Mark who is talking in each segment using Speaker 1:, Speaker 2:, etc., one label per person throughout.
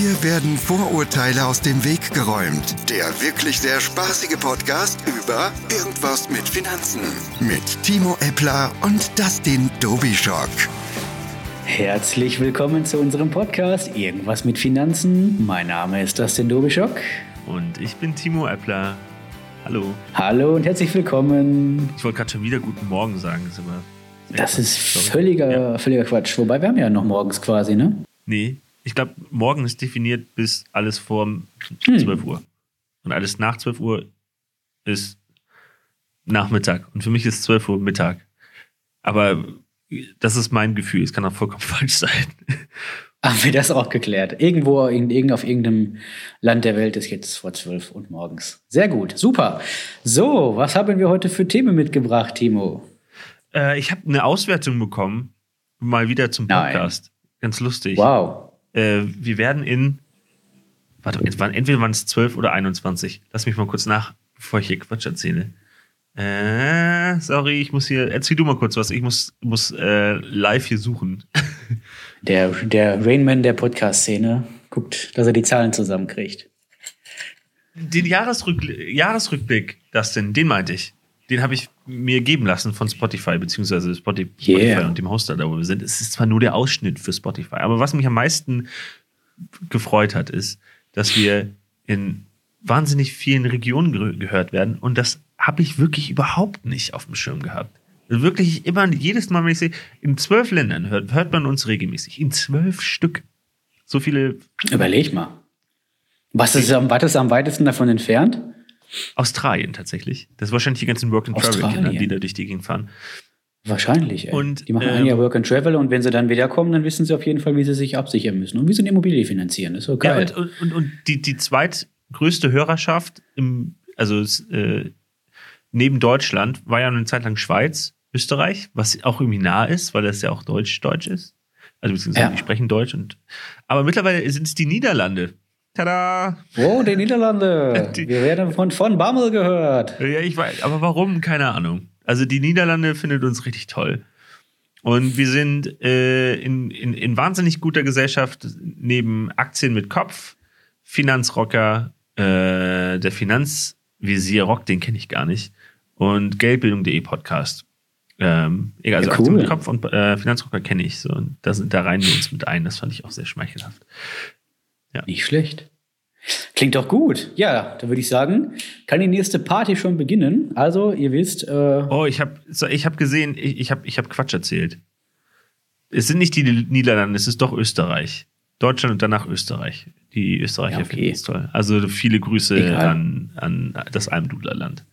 Speaker 1: Hier werden Vorurteile aus dem Weg geräumt. Der wirklich sehr spaßige Podcast über Irgendwas mit Finanzen. Mit Timo Eppler und Dustin Dobischock.
Speaker 2: Herzlich willkommen zu unserem Podcast Irgendwas mit Finanzen. Mein Name ist Dustin Dobischock.
Speaker 3: Und ich bin Timo Eppler. Hallo.
Speaker 2: Hallo und herzlich willkommen.
Speaker 3: Ich wollte gerade schon wieder guten Morgen sagen. Das ist, immer
Speaker 2: das ist völliger, ja. völliger Quatsch. Wobei wir haben ja noch morgens quasi, ne?
Speaker 3: Nee, ich glaube, morgen ist definiert bis alles vor hm. 12 Uhr. Und alles nach 12 Uhr ist Nachmittag. Und für mich ist 12 Uhr Mittag. Aber das ist mein Gefühl. Es kann auch vollkommen falsch sein.
Speaker 2: Haben wir das auch geklärt? Irgendwo in, auf irgendeinem Land der Welt ist jetzt vor 12 und morgens. Sehr gut, super. So, was haben wir heute für Themen mitgebracht, Timo?
Speaker 3: Äh, ich habe eine Auswertung bekommen, mal wieder zum Podcast. Nein. Ganz lustig.
Speaker 2: Wow.
Speaker 3: Äh, wir werden in, warte, entweder waren es 12 oder 21. Lass mich mal kurz nach, bevor ich hier Quatsch erzähle. Äh, sorry, ich muss hier, erzähl du mal kurz was. Ich muss, muss äh, live hier suchen.
Speaker 2: Der, der Rainman der Podcast-Szene guckt, dass er die Zahlen zusammenkriegt.
Speaker 3: Den Jahresrück Jahresrückblick, das denn, den meinte ich den habe ich mir geben lassen von Spotify, beziehungsweise Spotify yeah. und dem Hoster, da wo wir sind. Es ist zwar nur der Ausschnitt für Spotify, aber was mich am meisten gefreut hat, ist, dass wir in wahnsinnig vielen Regionen ge gehört werden und das habe ich wirklich überhaupt nicht auf dem Schirm gehabt. Wirklich immer, jedes Mal, wenn ich sehe, in zwölf Ländern hört, hört man uns regelmäßig. In zwölf Stück. So viele.
Speaker 2: Überleg mal. Was ist am, was ist am weitesten davon entfernt?
Speaker 3: Australien tatsächlich. Das ist wahrscheinlich die ganzen Work-and-Travel-Kinder, die da durch die Gegend fahren.
Speaker 2: Wahrscheinlich. Ey. Und, die machen ähm, ein Jahr Work and Travel und wenn sie dann wiederkommen, dann wissen sie auf jeden Fall, wie sie sich absichern müssen und wie sie eine Immobilie finanzieren. Das ist okay.
Speaker 3: Ja, und, und, und die, die zweitgrößte Hörerschaft im, also äh, neben Deutschland war ja eine Zeit lang Schweiz, Österreich, was auch irgendwie nah ist, weil das ja auch Deutsch-Deutsch ist. Also beziehungsweise ja. die sprechen Deutsch und aber mittlerweile sind es die Niederlande.
Speaker 2: Tada! Oh, die Niederlande. Die, Wir werden von, von Bammel gehört.
Speaker 3: Ja, ich weiß, aber warum? Keine Ahnung. Also die Niederlande findet uns richtig toll. Und wir sind äh, in, in, in wahnsinnig guter Gesellschaft neben Aktien mit Kopf, Finanzrocker, äh, der Finanzvisier Rock, den kenne ich gar nicht, und Geldbildung.de Podcast. Ähm, egal, also ja, cool. Aktien mit Kopf und äh, Finanzrocker kenne ich so. Und da, sind, da reihen wir uns mit ein. Das fand ich auch sehr schmeichelhaft.
Speaker 2: Ja. Nicht schlecht. Klingt doch gut. Ja, da würde ich sagen, kann die nächste Party schon beginnen. Also, ihr wisst. Äh
Speaker 3: oh, ich habe ich hab gesehen, ich, ich habe ich hab Quatsch erzählt. Es sind nicht die Niederlande, es ist doch Österreich. Deutschland und danach Österreich. Die Österreicher ja, okay. finden es toll. Also viele Grüße an, an das Almdudlerland.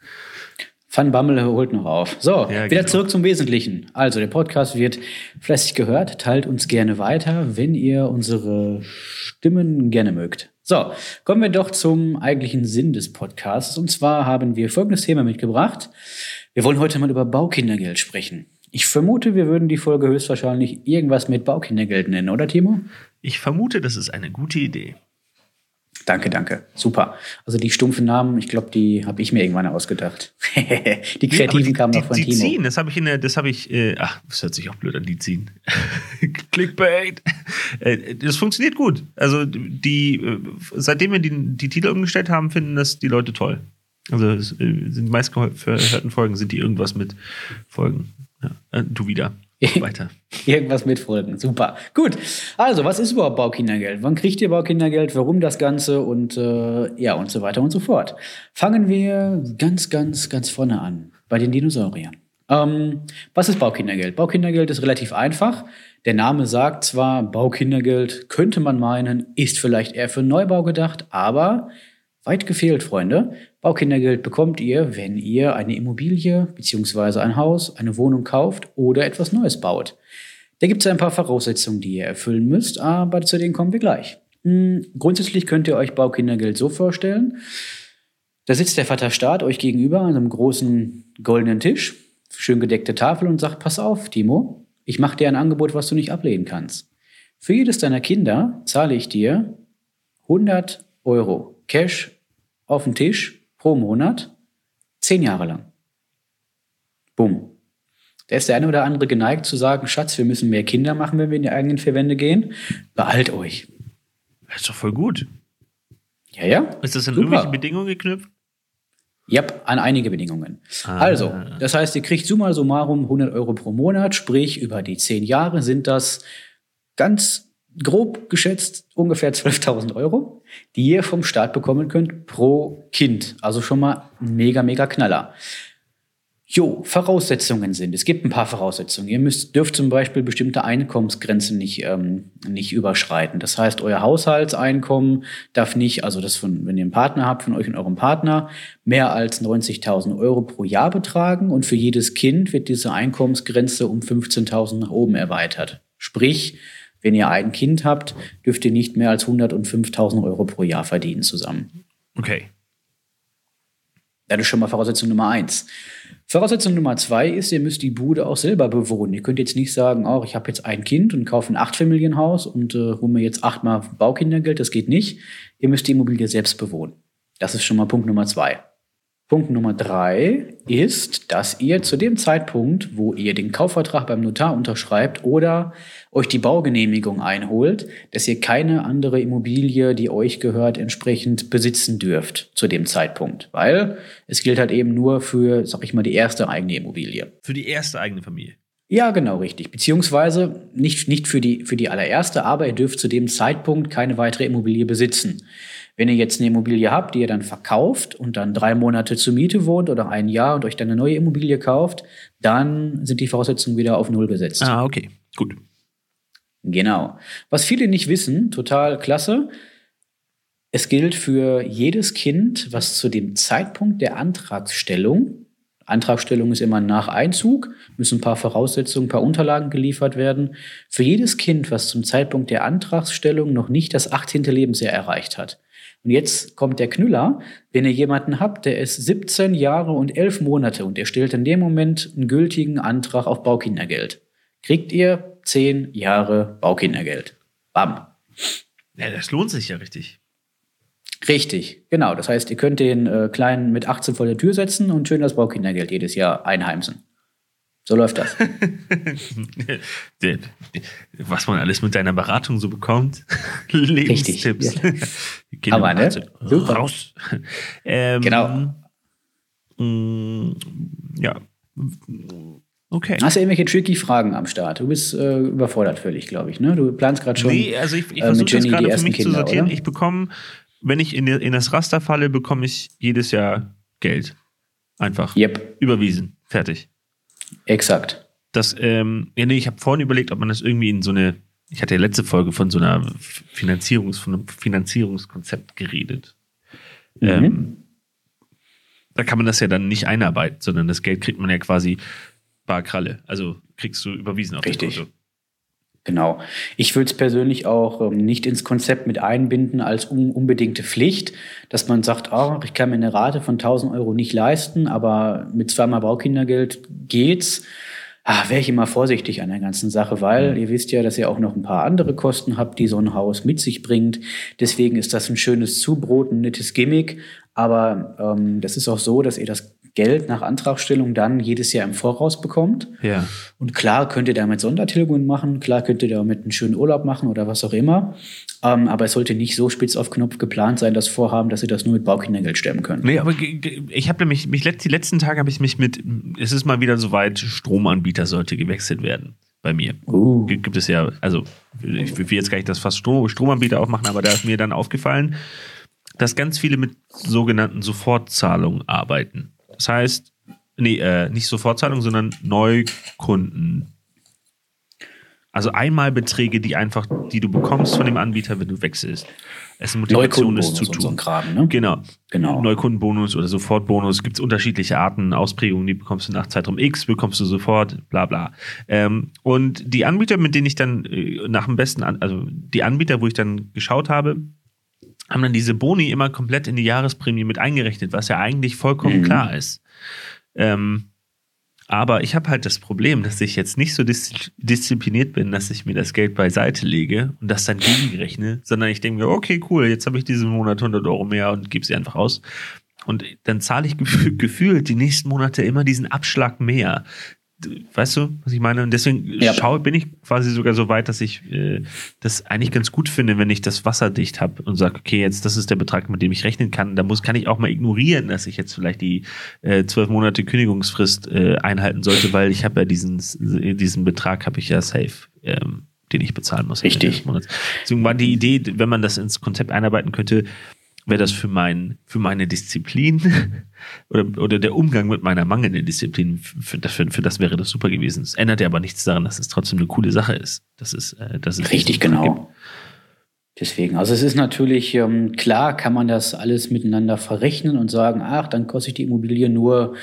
Speaker 2: Van Bammel holt noch auf. So, ja, wieder genau. zurück zum Wesentlichen. Also, der Podcast wird fleißig gehört. Teilt uns gerne weiter, wenn ihr unsere Stimmen gerne mögt. So, kommen wir doch zum eigentlichen Sinn des Podcasts. Und zwar haben wir folgendes Thema mitgebracht. Wir wollen heute mal über Baukindergeld sprechen. Ich vermute, wir würden die Folge höchstwahrscheinlich irgendwas mit Baukindergeld nennen, oder Timo?
Speaker 3: Ich vermute, das ist eine gute Idee.
Speaker 2: Danke, danke. Super. Also die stumpfen Namen, ich glaube, die habe ich mir irgendwann ausgedacht. die kreativen kamen noch von
Speaker 3: die
Speaker 2: Timo.
Speaker 3: Ziehen, das habe ich in der, das habe ich, äh, ach, das hört sich auch blöd an, die ziehen. Clickbait. Äh, das funktioniert gut. Also die, äh, seitdem wir die, die Titel umgestellt haben, finden das die Leute toll. Also äh, sind die meistgehörten Folgen sind die irgendwas mit Folgen. Ja, du wieder. Weiter.
Speaker 2: Irgendwas mitfolgen. Super. Gut. Also, was ist überhaupt Baukindergeld? Wann kriegt ihr Baukindergeld? Warum das Ganze? Und äh, ja, und so weiter und so fort. Fangen wir ganz, ganz, ganz vorne an. Bei den Dinosauriern. Ähm, was ist Baukindergeld? Baukindergeld ist relativ einfach. Der Name sagt zwar, Baukindergeld könnte man meinen, ist vielleicht eher für Neubau gedacht, aber weit gefehlt, Freunde. Baukindergeld bekommt ihr, wenn ihr eine Immobilie bzw. ein Haus, eine Wohnung kauft oder etwas Neues baut. Da gibt es ein paar Voraussetzungen, die ihr erfüllen müsst, aber zu denen kommen wir gleich. Hm, grundsätzlich könnt ihr euch Baukindergeld so vorstellen. Da sitzt der Vater Staat euch gegenüber an einem großen goldenen Tisch, schön gedeckte Tafel und sagt, pass auf, Timo, ich mache dir ein Angebot, was du nicht ablehnen kannst. Für jedes deiner Kinder zahle ich dir 100 Euro Cash auf den Tisch pro Monat, zehn Jahre lang. Bumm. Da ist der eine oder andere geneigt zu sagen, Schatz, wir müssen mehr Kinder machen, wenn wir in die eigenen vier Wände gehen. Beeilt euch.
Speaker 3: Das ist doch voll gut.
Speaker 2: Ja, ja.
Speaker 3: Ist das an
Speaker 2: Super.
Speaker 3: irgendwelche Bedingungen geknüpft?
Speaker 2: Ja, an einige Bedingungen.
Speaker 3: Ah.
Speaker 2: Also, das heißt, ihr kriegt summa summarum 100 Euro pro Monat, sprich über die 10 Jahre sind das ganz grob geschätzt ungefähr 12.000 Euro, die ihr vom Staat bekommen könnt pro Kind. Also schon mal ein mega, mega Knaller. Jo, Voraussetzungen sind. Es gibt ein paar Voraussetzungen. Ihr müsst, dürft zum Beispiel bestimmte Einkommensgrenzen nicht, ähm, nicht überschreiten. Das heißt, euer Haushaltseinkommen darf nicht, also das von, wenn ihr einen Partner habt, von euch und eurem Partner, mehr als 90.000 Euro pro Jahr betragen. Und für jedes Kind wird diese Einkommensgrenze um 15.000 nach oben erweitert. Sprich, wenn ihr ein Kind habt, dürft ihr nicht mehr als 105.000 Euro pro Jahr verdienen zusammen.
Speaker 3: Okay.
Speaker 2: Das ist schon mal Voraussetzung Nummer eins. Voraussetzung Nummer zwei ist, ihr müsst die Bude auch selber bewohnen. Ihr könnt jetzt nicht sagen, oh, ich habe jetzt ein Kind und kaufe ein Achtfamilienhaus und äh, hole mir jetzt achtmal Baukindergeld. Das geht nicht. Ihr müsst die Immobilie selbst bewohnen. Das ist schon mal Punkt Nummer zwei. Punkt Nummer drei ist, dass ihr zu dem Zeitpunkt, wo ihr den Kaufvertrag beim Notar unterschreibt oder euch die Baugenehmigung einholt, dass ihr keine andere Immobilie, die euch gehört, entsprechend besitzen dürft zu dem Zeitpunkt. Weil es gilt halt eben nur für, sag ich mal, die erste eigene Immobilie.
Speaker 3: Für die erste eigene Familie.
Speaker 2: Ja, genau, richtig. Beziehungsweise nicht, nicht für, die, für die allererste, aber ihr dürft zu dem Zeitpunkt keine weitere Immobilie besitzen. Wenn ihr jetzt eine Immobilie habt, die ihr dann verkauft und dann drei Monate zur Miete wohnt oder ein Jahr und euch dann eine neue Immobilie kauft, dann sind die Voraussetzungen wieder auf Null besetzt.
Speaker 3: Ah, okay. Gut.
Speaker 2: Genau. Was viele nicht wissen, total klasse. Es gilt für jedes Kind, was zu dem Zeitpunkt der Antragsstellung, Antragstellung ist immer nach Einzug, müssen ein paar Voraussetzungen, ein paar Unterlagen geliefert werden. Für jedes Kind, was zum Zeitpunkt der Antragsstellung noch nicht das 18. Lebensjahr erreicht hat. Und jetzt kommt der Knüller. Wenn ihr jemanden habt, der ist 17 Jahre und 11 Monate und er stellt in dem Moment einen gültigen Antrag auf Baukindergeld, kriegt ihr 10 Jahre Baukindergeld. Bam.
Speaker 3: Ja, das lohnt sich ja richtig.
Speaker 2: Richtig, genau. Das heißt, ihr könnt den äh, Kleinen mit 18 vor der Tür setzen und schön das Baukindergeld jedes Jahr einheimsen. So läuft das.
Speaker 3: Was man alles mit deiner Beratung so bekommt. Lebenstipps.
Speaker 2: Ja.
Speaker 3: Kinder
Speaker 2: Aber, ne? Super.
Speaker 3: Raus. Ähm,
Speaker 2: Genau.
Speaker 3: mh, ja. Okay.
Speaker 2: Hast du irgendwelche tricky Fragen am Start? Du bist äh, überfordert völlig, glaube ich. Ne? Du planst gerade schon.
Speaker 3: Nee, also ich, ich
Speaker 2: äh,
Speaker 3: versuche das gerade für mich zu
Speaker 2: Kinder,
Speaker 3: sortieren.
Speaker 2: oder?
Speaker 3: Ich bekomme, wenn ich in, in das Raster falle, bekomme ich jedes Jahr Geld. Einfach.
Speaker 2: Yep,
Speaker 3: Überwiesen. Fertig.
Speaker 2: Exakt.
Speaker 3: Das, ähm, ja, nee, ich habe vorhin überlegt, ob man das irgendwie in so eine, ich hatte ja letzte Folge von so einer Finanzierungs, von einem Finanzierungskonzept geredet.
Speaker 2: Mhm.
Speaker 3: Ähm, da kann man das ja dann nicht einarbeiten, sondern das Geld kriegt man ja quasi bar Kralle. Also kriegst du überwiesen auf
Speaker 2: Richtig.
Speaker 3: das Konto.
Speaker 2: Genau. Ich würde es persönlich auch ähm, nicht ins Konzept mit einbinden als un unbedingte Pflicht, dass man sagt, oh, ich kann mir eine Rate von 1000 Euro nicht leisten, aber mit zweimal Baukindergeld geht's. Ah, wäre ich immer vorsichtig an der ganzen Sache, weil ihr wisst ja, dass ihr auch noch ein paar andere Kosten habt, die so ein Haus mit sich bringt. Deswegen ist das ein schönes Zubrot, ein nettes Gimmick. Aber ähm, das ist auch so, dass ihr das Geld nach Antragstellung dann jedes Jahr im Voraus bekommt.
Speaker 3: Ja.
Speaker 2: Und klar könnt ihr damit Sondertilgungen machen, klar könnt ihr damit einen schönen Urlaub machen oder was auch immer. Ähm, aber es sollte nicht so spitz auf Knopf geplant sein, das Vorhaben, dass ihr das nur mit Baukindergeld stemmen könnt.
Speaker 3: Nee, aber ich habe nämlich, mich die letzten Tage habe ich mich mit, es ist mal wieder soweit, Stromanbieter sollte gewechselt werden bei mir.
Speaker 2: Uh.
Speaker 3: Gibt, gibt es ja, also ich will jetzt gar nicht das fast Strom, Stromanbieter aufmachen, aber da ist mir dann aufgefallen, dass ganz viele mit sogenannten Sofortzahlungen arbeiten. Das heißt, nee, äh, nicht Sofortzahlung, sondern Neukunden. Also Einmalbeträge, die einfach, die du bekommst von dem Anbieter, wenn du wechselst. Es ist eine Motivation, es
Speaker 2: Neukundenbonus
Speaker 3: zu
Speaker 2: und so
Speaker 3: tun.
Speaker 2: Kram, ne?
Speaker 3: Genau.
Speaker 2: Genau.
Speaker 3: Neukundenbonus oder Sofortbonus. Gibt es unterschiedliche Arten, Ausprägungen, die bekommst du nach Zeitraum X, bekommst du sofort, bla bla. Ähm, und die Anbieter, mit denen ich dann äh, nach dem besten, an, also die Anbieter, wo ich dann geschaut habe, haben dann diese Boni immer komplett in die Jahresprämie mit eingerechnet, was ja eigentlich vollkommen
Speaker 2: Mhm.
Speaker 3: klar ist. Ähm, aber ich habe halt das Problem, dass ich jetzt nicht so dis diszipliniert bin, dass ich mir das Geld beiseite lege und das dann gegenrechne, sondern ich denke mir, okay, cool, jetzt habe ich diesen Monat 100 Euro mehr und gebe sie einfach aus. Und dann zahle ich gef gefühlt die nächsten Monate immer diesen Abschlag mehr. Weißt du, was ich meine? Und deswegen ja. schaue, bin ich quasi sogar so weit, dass ich äh, das eigentlich ganz gut finde, wenn ich das wasserdicht habe und sage, okay, jetzt das ist der Betrag, mit dem ich rechnen kann. Da muss kann ich auch mal ignorieren, dass ich jetzt vielleicht die äh, zwölf Monate Kündigungsfrist äh, einhalten sollte, weil ich habe ja diesen diesen Betrag habe ich ja safe. Ähm, den ich bezahlen muss.
Speaker 2: Richtig.
Speaker 3: Deswegen war die Idee, wenn man das ins Konzept einarbeiten könnte, wäre das für, mein, für meine Disziplin oder, oder der Umgang mit meiner mangelnden Disziplin, für, für, für das wäre das super gewesen. Es ändert ja aber nichts daran, dass es trotzdem eine coole Sache ist. Das ist, äh, das ist
Speaker 2: Richtig, genau. Gibt. Deswegen, also es ist natürlich, ähm, klar kann man das alles miteinander verrechnen und sagen, ach, dann kostet die Immobilie nur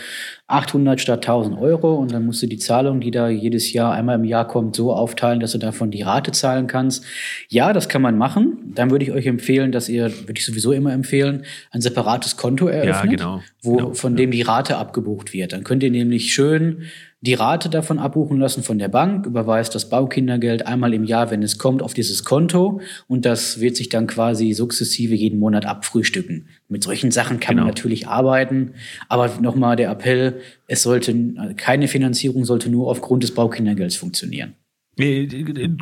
Speaker 2: 800 statt 1000 Euro und dann musst du die Zahlung, die da jedes Jahr einmal im Jahr kommt, so aufteilen, dass du davon die Rate zahlen kannst. Ja, das kann man machen. Dann würde ich euch empfehlen, dass ihr, würde ich sowieso immer empfehlen, ein separates Konto eröffnet,
Speaker 3: ja, genau.
Speaker 2: wo
Speaker 3: genau.
Speaker 2: von dem die Rate abgebucht wird. Dann könnt ihr nämlich schön die Rate davon abbuchen lassen von der Bank, überweist das Baukindergeld einmal im Jahr, wenn es kommt, auf dieses Konto und das wird sich dann quasi sukzessive jeden Monat abfrühstücken. Mit solchen Sachen kann genau. man natürlich arbeiten, aber nochmal der Appell, es sollte keine Finanzierung sollte nur aufgrund des Baukindergelds funktionieren.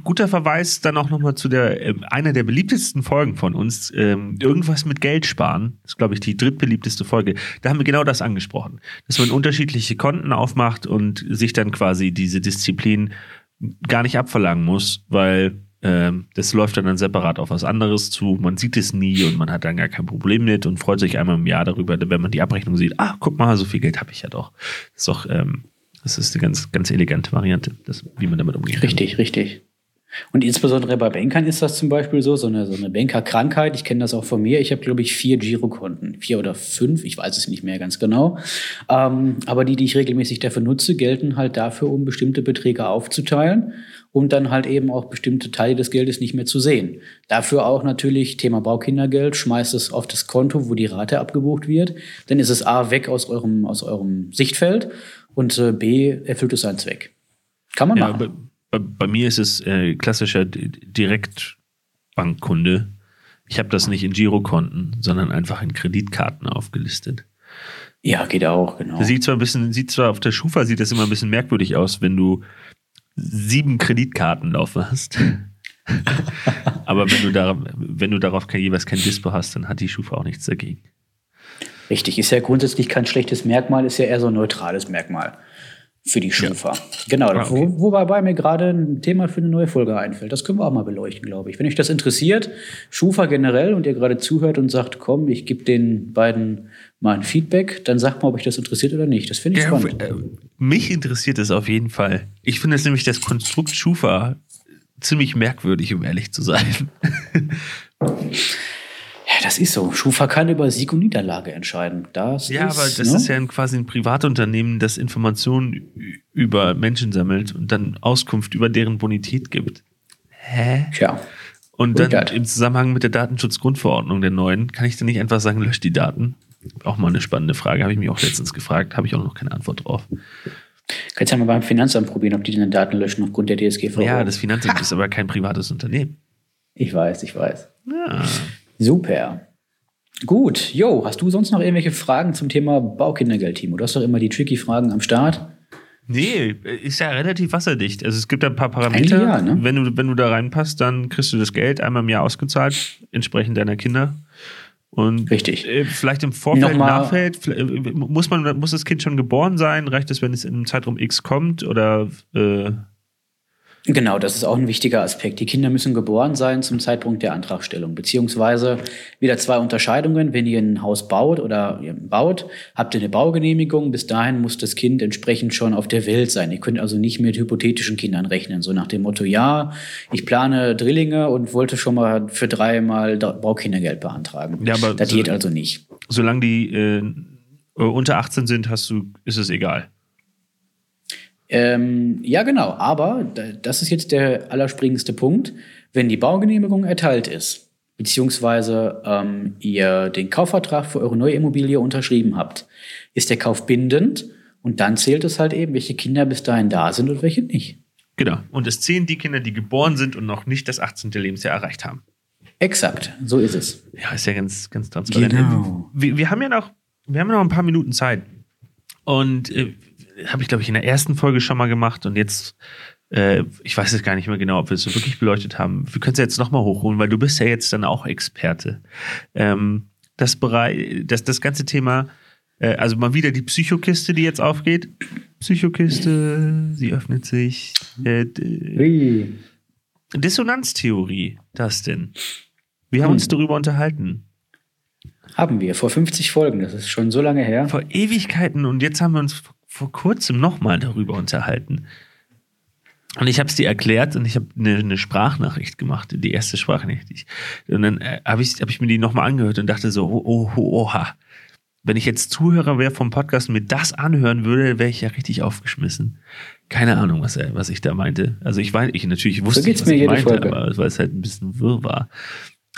Speaker 3: Guter Verweis dann auch nochmal zu der, äh, einer der beliebtesten Folgen von uns, ähm, irgendwas mit Geld sparen. Ist, glaube ich, die drittbeliebteste Folge. Da haben wir genau das angesprochen. Dass man unterschiedliche Konten aufmacht und sich dann quasi diese Disziplin gar nicht abverlangen muss, weil ähm, das läuft dann, dann separat auf was anderes zu. Man sieht es nie und man hat dann gar kein Problem mit und freut sich einmal im Jahr darüber, wenn man die Abrechnung sieht. Ah, guck mal, so viel Geld habe ich ja doch. Ist doch ähm, das ist eine ganz, ganz elegante Variante, das, wie man damit umgeht.
Speaker 2: Richtig, richtig. Und insbesondere bei Bankern ist das zum Beispiel so, so eine, so eine Bankerkrankheit. Ich kenne das auch von mir. Ich habe, glaube ich, vier Girokonten. Vier oder fünf, ich weiß es nicht mehr ganz genau. Ähm, aber die, die ich regelmäßig dafür nutze, gelten halt dafür, um bestimmte Beträge aufzuteilen, um dann halt eben auch bestimmte Teile des Geldes nicht mehr zu sehen. Dafür auch natürlich Thema Baukindergeld, schmeißt es auf das Konto, wo die Rate abgebucht wird. Dann ist es A weg aus eurem, aus eurem Sichtfeld und äh, B erfüllt es seinen Zweck. Kann man ja, machen.
Speaker 3: Bei, bei, mir ist es äh, klassischer Direktbankkunde. Ich habe das nicht in Girokonten, sondern einfach in Kreditkarten aufgelistet.
Speaker 2: Ja, geht auch, genau.
Speaker 3: Das sieht zwar ein bisschen, sieht zwar auf der Schufa sieht das immer ein bisschen merkwürdig aus, wenn du sieben Kreditkarten laufen hast. Aber wenn du, da, wenn du darauf kein, jeweils kein Dispo hast, dann hat die Schufa auch nichts dagegen.
Speaker 2: Richtig, ist ja grundsätzlich kein schlechtes Merkmal, ist ja eher so ein neutrales Merkmal für die Schufa. Ja. Genau, ah, okay. wo, wobei mir gerade ein Thema für eine neue Folge einfällt. Das können wir auch mal beleuchten, glaube ich. Wenn euch das interessiert, Schufa generell und ihr gerade zuhört und sagt, komm, ich gebe den beiden mal ein Feedback, dann sagt mal, ob euch das interessiert oder nicht. Das finde ich ja, spannend. Äh,
Speaker 3: mich interessiert es auf jeden Fall. Ich finde es nämlich das Konstrukt Schufa ziemlich merkwürdig, um ehrlich zu sein.
Speaker 2: das ist so. Schufa kann über Sieg und Niederlage entscheiden. Das
Speaker 3: ja, ist, aber das ne? ist ja quasi ein Privatunternehmen, das Informationen über Menschen sammelt und dann Auskunft über deren Bonität gibt.
Speaker 2: Hä? Tja.
Speaker 3: Und dann Gut. im Zusammenhang mit der Datenschutzgrundverordnung der neuen, kann ich dann nicht einfach sagen, löscht die Daten? Auch mal eine spannende Frage, habe ich mich auch letztens gefragt, habe ich auch noch keine Antwort drauf.
Speaker 2: Kannst du ja mal beim Finanzamt probieren, ob die deine Daten löschen aufgrund der DSGVO.
Speaker 3: Ja, das Finanzamt ist aber kein privates Unternehmen.
Speaker 2: Ich weiß, ich weiß. Ja. Super. Gut, jo, hast du sonst noch irgendwelche Fragen zum Thema Baukindergeld, Timo? Du hast doch immer die tricky Fragen am Start.
Speaker 3: Nee, ist ja relativ wasserdicht. Also es gibt ein paar Parameter. Ja, ne? wenn, du, wenn du da reinpasst, dann kriegst du das Geld einmal im Jahr ausgezahlt, entsprechend deiner Kinder. Und
Speaker 2: Richtig.
Speaker 3: Äh, vielleicht im Vorfeld, Nochmal. Nachfeld, äh, muss man, muss das Kind schon geboren sein? Reicht es, wenn es in einem Zeitraum X kommt? Oder äh
Speaker 2: Genau, das ist auch ein wichtiger Aspekt. Die Kinder müssen geboren sein zum Zeitpunkt der Antragstellung. Beziehungsweise wieder zwei Unterscheidungen. Wenn ihr ein Haus baut oder ihr baut, habt ihr eine Baugenehmigung. Bis dahin muss das Kind entsprechend schon auf der Welt sein. Ihr könnt also nicht mit hypothetischen Kindern rechnen. So nach dem Motto, ja, ich plane Drillinge und wollte schon mal für dreimal Baukindergeld beantragen. Ja, aber das so, geht also nicht.
Speaker 3: Solange die äh, unter 18 sind, hast du, ist es egal.
Speaker 2: Ähm, ja, genau. Aber das ist jetzt der allerspringendste Punkt. Wenn die Baugenehmigung erteilt ist, beziehungsweise ähm, ihr den Kaufvertrag für eure neue Immobilie unterschrieben habt, ist der Kauf bindend und dann zählt es halt eben, welche Kinder bis dahin da sind und welche nicht.
Speaker 3: Genau. Und es zählen die Kinder, die geboren sind und noch nicht das 18. Lebensjahr erreicht haben.
Speaker 2: Exakt, so ist es.
Speaker 3: Ja, ist ja ganz, ganz transparent.
Speaker 2: Genau.
Speaker 3: Wir, wir haben ja noch, wir haben noch ein paar Minuten Zeit. Und äh, habe ich, glaube ich, in der ersten Folge schon mal gemacht und jetzt, äh, ich weiß jetzt gar nicht mehr genau, ob wir es so wirklich beleuchtet haben. Wir können es ja jetzt nochmal hochholen, weil du bist ja jetzt dann auch Experte. Ähm, das, Bereich, das, das ganze Thema, äh, also mal wieder die Psychokiste, die jetzt aufgeht. Psychokiste, sie öffnet sich. Äh, Dissonanztheorie, das denn. Wir haben hm. uns darüber unterhalten.
Speaker 2: Haben wir, vor 50 Folgen, das ist schon so lange her.
Speaker 3: Vor Ewigkeiten und jetzt haben wir uns vor kurzem nochmal darüber unterhalten. Und ich habe es dir erklärt und ich habe eine, eine, Sprachnachricht gemacht, die erste Sprachnachricht. Und dann äh, habe ich, hab ich mir die nochmal angehört und dachte so, oh, oh, oh, oha. Wenn ich jetzt Zuhörer wäre vom Podcast und mir das anhören würde, wäre ich ja richtig aufgeschmissen. Keine Ahnung, was, er, was ich da meinte. Also ich weiß, ich natürlich wusste, so
Speaker 2: nicht, was ich meinte, Folge.
Speaker 3: aber weil es halt ein bisschen wirr war.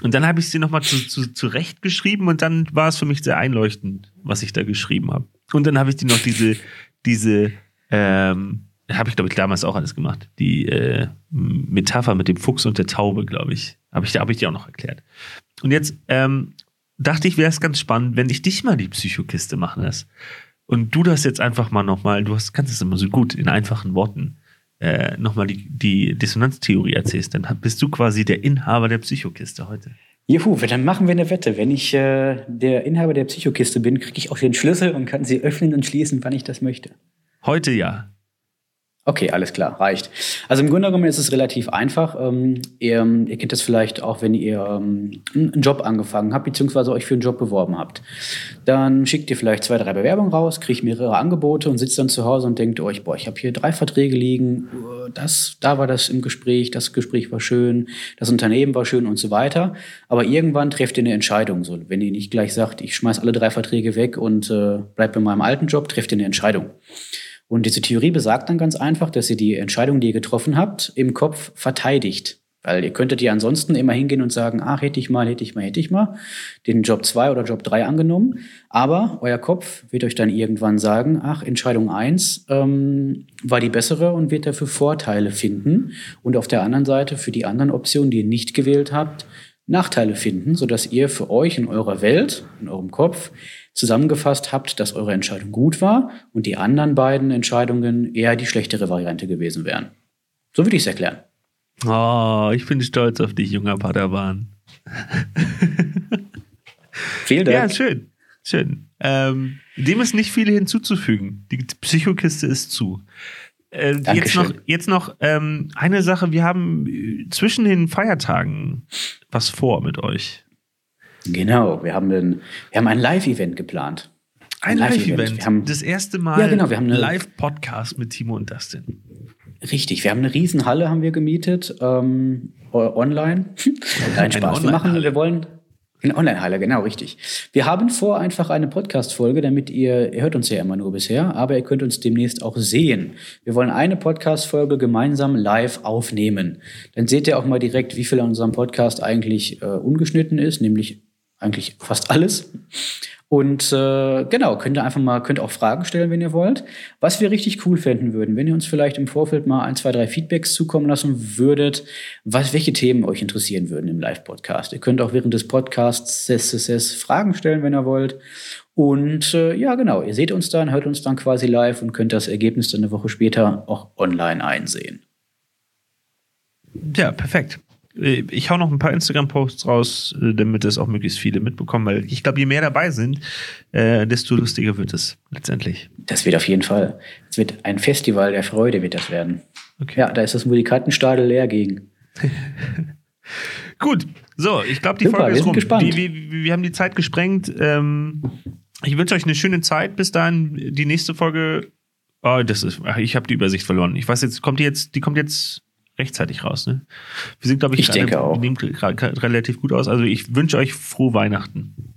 Speaker 3: Und dann habe ich sie nochmal zu, zu, zurecht geschrieben und dann war es für mich sehr einleuchtend, was ich da geschrieben habe. Und dann habe ich die noch diese, diese, ähm, habe ich glaube ich damals auch alles gemacht. Die äh, Metapher mit dem Fuchs und der Taube, glaube ich, habe ich, hab ich dir auch noch erklärt. Und jetzt ähm, dachte ich, wäre es ganz spannend, wenn ich dich mal die Psychokiste machen lässt. Und du das jetzt einfach mal nochmal, du hast, kannst es immer so gut in einfachen Worten äh, nochmal die, die Dissonanztheorie erzählst, dann bist du quasi der Inhaber der Psychokiste heute.
Speaker 2: Juhu, dann machen wir eine Wette. Wenn ich äh, der Inhaber der Psychokiste bin, kriege ich auch den Schlüssel und kann sie öffnen und schließen, wann ich das möchte.
Speaker 3: Heute ja.
Speaker 2: Okay, alles klar, reicht. Also im Grunde genommen ist es relativ einfach. Ähm, ihr, ihr, kennt das vielleicht auch, wenn ihr ähm, einen Job angefangen habt, beziehungsweise euch für einen Job beworben habt. Dann schickt ihr vielleicht zwei, drei Bewerbungen raus, kriegt mehrere Angebote und sitzt dann zu Hause und denkt euch, boah, ich habe hier drei Verträge liegen, das, da war das im Gespräch, das Gespräch war schön, das Unternehmen war schön und so weiter. Aber irgendwann trefft ihr eine Entscheidung. So, wenn ihr nicht gleich sagt, ich schmeiß alle drei Verträge weg und äh, bleibt bei meinem alten Job, trefft ihr eine Entscheidung. Und diese Theorie besagt dann ganz einfach, dass ihr die Entscheidung, die ihr getroffen habt, im Kopf verteidigt. Weil ihr könntet ja ansonsten immer hingehen und sagen, ach, hätte ich mal, hätte ich mal, hätte ich mal den Job 2 oder Job 3 angenommen. Aber euer Kopf wird euch dann irgendwann sagen, ach, Entscheidung 1 ähm, war die bessere und wird dafür Vorteile finden. Und auf der anderen Seite für die anderen Optionen, die ihr nicht gewählt habt, Nachteile finden, sodass ihr für euch in eurer Welt, in eurem Kopf, zusammengefasst habt, dass eure Entscheidung gut war und die anderen beiden Entscheidungen eher die schlechtere Variante gewesen wären. So würde ich es erklären.
Speaker 3: Oh, ich bin stolz auf dich, junger Padawan.
Speaker 2: Vielen Dank.
Speaker 3: Ja, schön. Schön. Ähm, dem ist nicht viel hinzuzufügen. Die Psychokiste ist zu. Äh, jetzt noch, jetzt noch ähm, eine Sache. Wir haben äh, zwischen den Feiertagen was vor mit euch.
Speaker 2: Genau, wir haben, einen, wir haben ein Live-Event geplant.
Speaker 3: Ein, Live-Event. Live das erste Mal
Speaker 2: ja, genau, wir haben
Speaker 3: Live-Podcast mit Timo und Dustin.
Speaker 2: Richtig, wir haben eine Riesenhalle haben wir gemietet, ähm, online. Nein, Spaß. Wir machen, wir wollen, eine Online-Halle, genau, richtig. Wir haben vor einfach eine Podcast-Folge, damit ihr, ihr hört uns ja immer nur bisher, aber ihr könnt uns demnächst auch sehen. Wir wollen eine Podcast-Folge gemeinsam live aufnehmen. Dann seht ihr auch mal direkt, wie viel an unserem Podcast eigentlich äh, ungeschnitten ist, nämlich eigentlich fast alles. Und äh, genau, könnt ihr einfach mal, könnt auch Fragen stellen, wenn ihr wollt. Was wir richtig cool finden würden, wenn ihr uns vielleicht im Vorfeld mal ein, zwei, drei Feedbacks zukommen lassen würdet, was, welche Themen euch interessieren würden im Live-Podcast. Ihr könnt auch während des Podcasts Fragen stellen, wenn ihr wollt. Und äh, ja, genau, ihr seht uns dann, hört uns dann quasi live und könnt das Ergebnis dann eine Woche später auch online einsehen.
Speaker 3: Ja, perfekt. Äh, ich hau noch ein paar Instagram-Posts raus, äh, damit es auch möglichst viele mitbekommen, weil ich glaube, je mehr dabei sind, äh, desto lustiger wird es letztendlich.
Speaker 2: Das wird auf jeden Fall. Es wird ein Festival der Freude, wird das werden. Okay. Ja, da ist das Musikantenstadel leer gegen.
Speaker 3: Gut, so, ich glaube, die Super, Folge ist rum. Wir, wir, wir, haben die Zeit gesprengt. Ähm, ich wünsche euch eine schöne Zeit. Bis dahin, die nächste Folge. Oh, das ist, ach, ich habe die Übersicht verloren. Ich weiß jetzt, kommt die jetzt, die kommt jetzt rechtzeitig raus. Ne? Wir sind, glaube ich,
Speaker 2: ich denke alle, auch.
Speaker 3: nehmen relativ gut aus. Also ich wünsche euch frohe Weihnachten.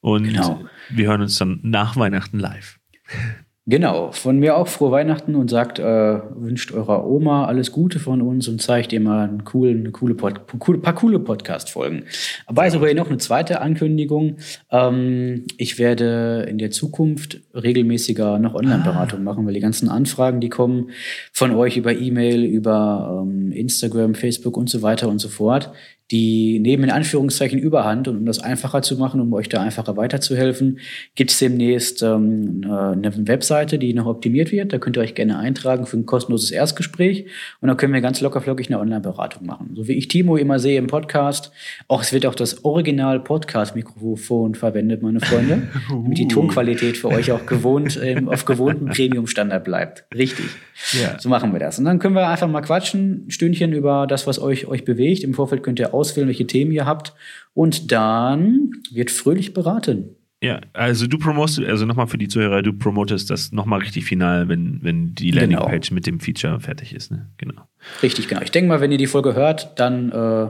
Speaker 3: Und genau. wir hören uns dann nach Weihnachten live.
Speaker 2: Genau, von mir auch frohe Weihnachten und sagt, äh, wünscht eurer Oma alles Gute von uns und zeigt ihr mal einen coolen, eine coole Pod, paar coole Podcast-Folgen. Aber also noch eine zweite Ankündigung. Ähm, ich werde in der Zukunft regelmäßiger noch Online-Beratung ah. machen, weil die ganzen Anfragen, die kommen von euch über E-Mail, über ähm, Instagram, Facebook und so weiter und so fort, Die nehmen in Anführungszeichen Überhand und um das einfacher zu machen, um euch da einfacher weiterzuhelfen, gibt es demnächst ähm, eine Webseite, die noch optimiert wird. Da könnt ihr euch gerne eintragen für ein kostenloses Erstgespräch und dann können wir ganz lockerflockig eine Online-Beratung machen. So wie ich Timo immer sehe im Podcast. Auch es wird auch das Original-Podcast-Mikrofon verwendet, meine Freunde, damit die Tonqualität für euch auch gewohnt ähm, auf gewohnten Premium-Standard bleibt. Richtig. Ja. So machen wir das. Und dann können wir einfach mal quatschen, ein Stündchen über das, was euch, euch bewegt. Im Vorfeld könnt ihr auswählen, welche Themen ihr habt. Und dann wird fröhlich beraten.
Speaker 3: Ja, also du promotest, also nochmal für die Zuhörer, du promotest das nochmal richtig final, wenn, wenn die. Landingpage genau. mit dem Feature fertig ist. Ne? Genau.
Speaker 2: Richtig, genau. Ich denke mal, wenn ihr die Folge hört, dann äh,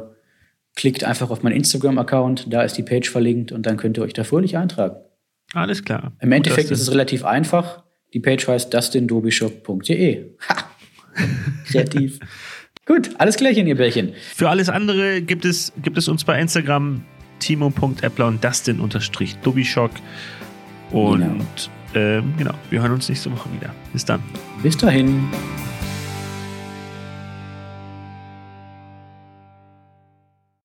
Speaker 2: klickt einfach auf meinen Instagram-Account, da ist die Page verlinkt und dann könnt ihr euch da fröhlich eintragen.
Speaker 3: Alles klar.
Speaker 2: Im Endeffekt ist es relativ einfach. Die Page heißt dustindobishop.de. Ha! Kreativ. Gut, alles klärchen, ihr Bärchen.
Speaker 3: Für alles andere gibt es, gibt es uns bei Instagram timo.appler und dustin-dobishock. Und genau. Ähm, genau, wir hören uns nächste Woche wieder. Bis dann.
Speaker 2: Bis dahin.